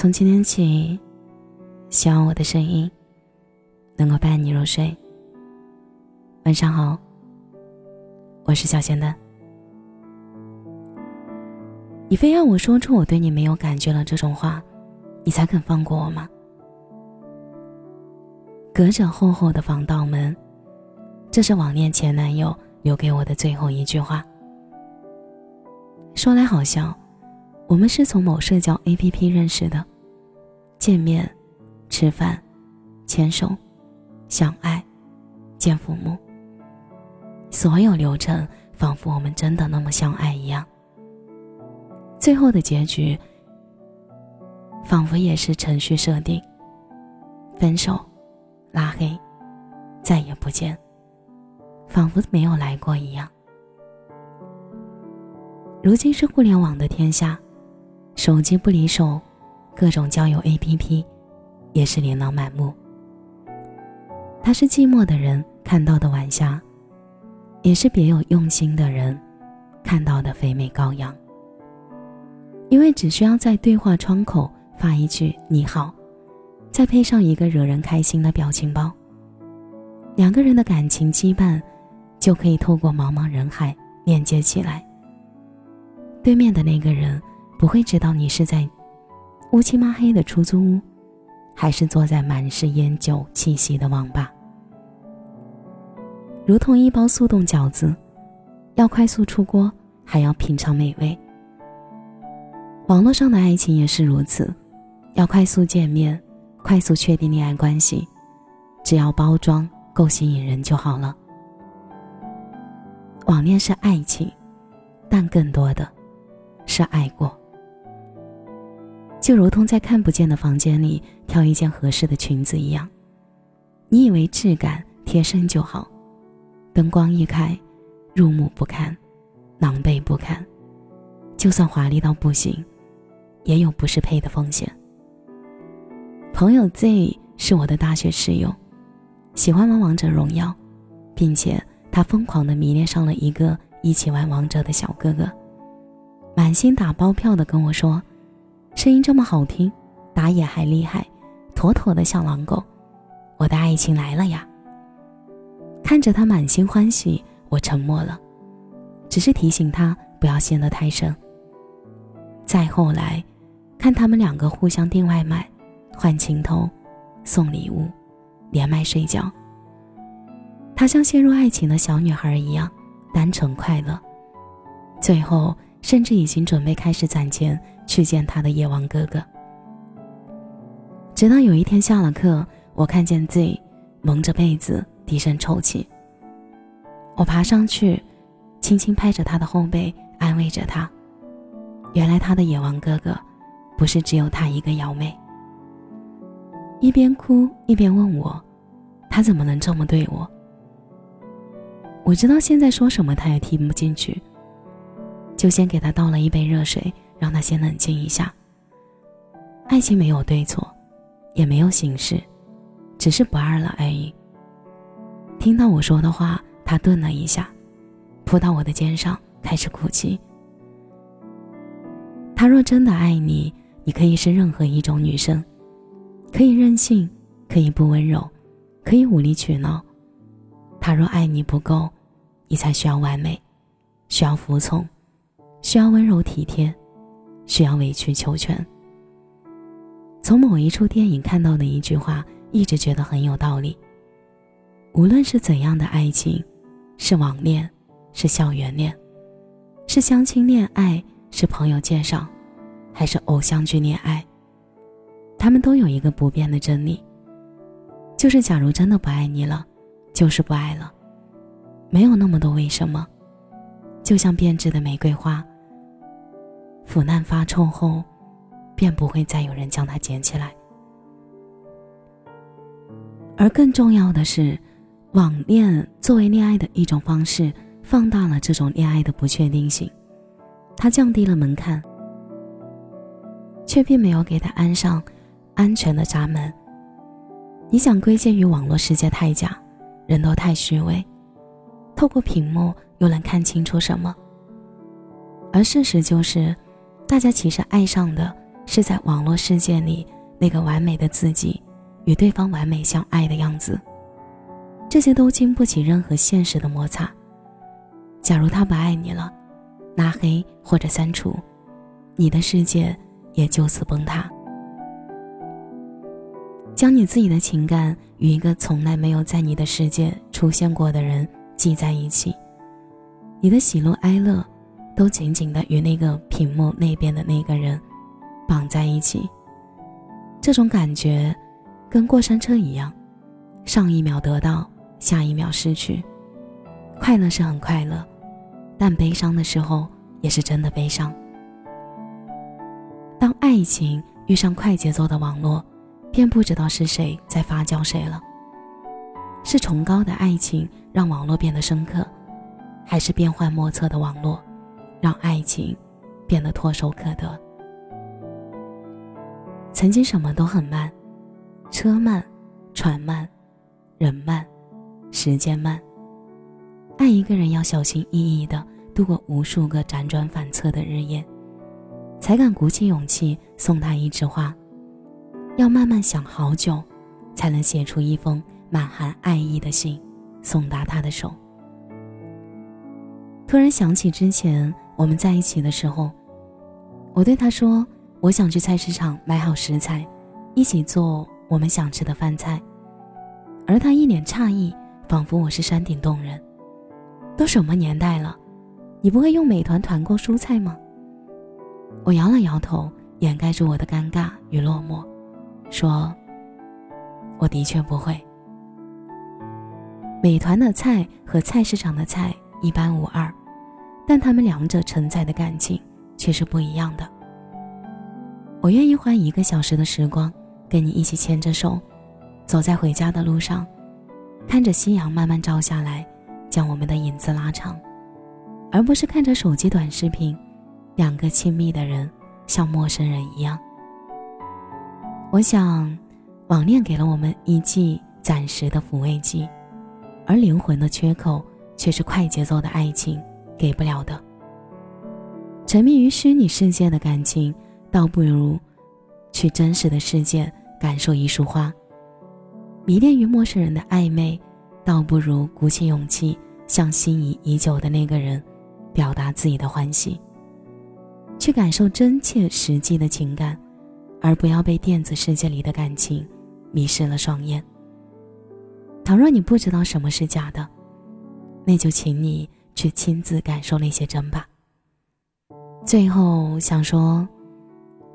从今天起，希望我的声音能够伴你入睡。晚上好，我是小仙丹。你非要我说出我对你没有感觉了这种话，你才肯放过我吗？隔着厚厚的防盗门，这是网恋前男友留给我的最后一句话。说来好笑，我们是从某社交 APP 认识的，见面、吃饭、牵手、相爱、见父母，所有流程仿佛我们真的那么相爱一样。最后的结局，仿佛也是程序设定：分手、拉黑、再也不见，仿佛没有来过一样。如今是互联网的天下，手机不离手，各种交友 APP 也是琳琅满目。他是寂寞的人看到的晚霞，也是别有用心的人看到的肥美羔羊。因为只需要在对话窗口发一句“你好”，再配上一个惹人开心的表情包，两个人的感情羁绊就可以透过茫茫人海连接起来。对面的那个人不会知道你是在乌漆抹黑的出租屋，还是坐在满是烟酒气息的网吧。如同一包速冻饺子，要快速出锅，还要品尝美味。网络上的爱情也是如此，要快速见面，快速确定恋爱关系，只要包装够吸引人就好了。网恋是爱情，但更多的。是爱过，就如同在看不见的房间里挑一件合适的裙子一样，你以为质感贴身就好，灯光一开，入目不堪，狼狈不堪，就算华丽到不行，也有不适配的风险。朋友 Z 是我的大学室友，喜欢玩王者荣耀，并且他疯狂的迷恋上了一个一起玩王者的小哥哥。满心打包票的跟我说：“声音这么好听，打野还厉害，妥妥的小狼狗，我的爱情来了呀！”看着他满心欢喜，我沉默了，只是提醒他不要陷得太深。再后来，看他们两个互相订外卖、换情头、送礼物、连麦睡觉，他像陷入爱情的小女孩一样单纯快乐，最后。甚至已经准备开始攒钱去见他的夜王哥哥。直到有一天下了课，我看见 Z 蒙着被子低声抽泣。我爬上去，轻轻拍着他的后背，安慰着他。原来他的野王哥哥，不是只有他一个瑶妹。一边哭一边问我，他怎么能这么对我？我知道现在说什么他也听不进去。就先给他倒了一杯热水，让他先冷静一下。爱情没有对错，也没有形式，只是不爱了而已。听到我说的话，他顿了一下，扑到我的肩上，开始哭泣。他若真的爱你，你可以是任何一种女生，可以任性，可以不温柔，可以无理取闹。他若爱你不够，你才需要完美，需要服从。需要温柔体贴，需要委曲求全。从某一处电影看到的一句话，一直觉得很有道理。无论是怎样的爱情，是网恋，是校园恋，是相亲恋爱，是朋友介绍，还是偶像剧恋爱，他们都有一个不变的真理，就是假如真的不爱你了，就是不爱了，没有那么多为什么。就像变质的玫瑰花。腐烂发臭后，便不会再有人将它捡起来。而更重要的是，网恋作为恋爱的一种方式，放大了这种恋爱的不确定性，它降低了门槛，却并没有给它安上安全的闸门。你想归结于网络世界太假，人都太虚伪，透过屏幕又能看清楚什么？而事实就是。大家其实爱上的是在网络世界里那个完美的自己，与对方完美相爱的样子。这些都经不起任何现实的摩擦。假如他不爱你了，拉黑或者删除，你的世界也就此崩塌。将你自己的情感与一个从来没有在你的世界出现过的人系在一起，你的喜怒哀乐都紧紧的与那个屏幕那边的那个人绑在一起。这种感觉跟过山车一样，上一秒得到，下一秒失去。快乐是很快乐，但悲伤的时候也是真的悲伤。当爱情遇上快节奏的网络。便不知道是谁在发酵谁了。是崇高的爱情让网络变得深刻，还是变幻莫测的网络让爱情变得唾手可得？曾经什么都很慢，车慢，船慢，人慢，时间慢。爱一个人要小心翼翼的度过无数个辗转反侧的日夜，才敢鼓起勇气送他一枝花。要慢慢想好久，才能写出一封满含爱意的信，送达他的手。突然想起之前我们在一起的时候，我对他说：“我想去菜市场买好食材，一起做我们想吃的饭菜。”而他一脸诧异，仿佛我是山顶洞人。都什么年代了，你不会用美团团购蔬菜吗？我摇了摇头，掩盖住我的尴尬与落寞。说：“我的确不会。美团的菜和菜市场的菜一般无二，但他们两者承载的感情却是不一样的。我愿意花一个小时的时光，跟你一起牵着手，走在回家的路上，看着夕阳慢慢照下来，将我们的影子拉长，而不是看着手机短视频，两个亲密的人像陌生人一样。”我想，网恋给了我们一剂暂时的抚慰剂，而灵魂的缺口却是快节奏的爱情给不了的。沉迷于虚拟世界的感情，倒不如去真实的世界感受一束花；迷恋于陌生人的暧昧，倒不如鼓起勇气向心仪已久的那个人表达自己的欢喜，去感受真切实际的情感。而不要被电子世界里的感情迷失了双眼。倘若你不知道什么是假的，那就请你去亲自感受那些真吧。最后想说，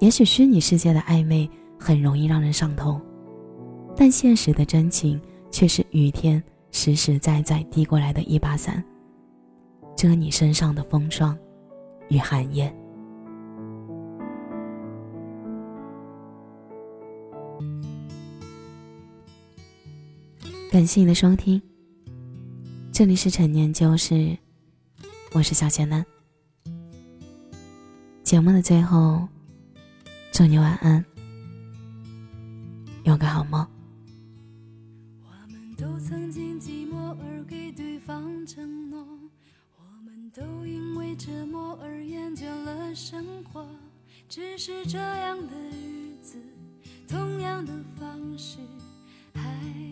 也许虚拟世界的暧昧很容易让人上头，但现实的真情却是雨天实实在在递过来的一把伞，遮你身上的风霜与寒夜。感谢你的收听，这里是陈年旧事，我是小贤男。节目的最后，祝你晚安，有个好梦。我们都曾经寂寞而给对方承诺，我们都因为折磨而厌倦了生活，只是这样的日子，同样的方式，还。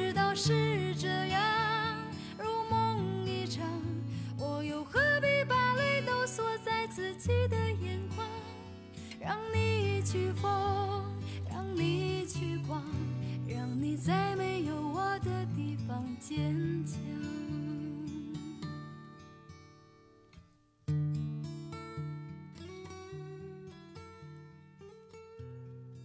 知道是这样，如梦一场，我又何必把泪都锁在自己的眼眶，让你去疯。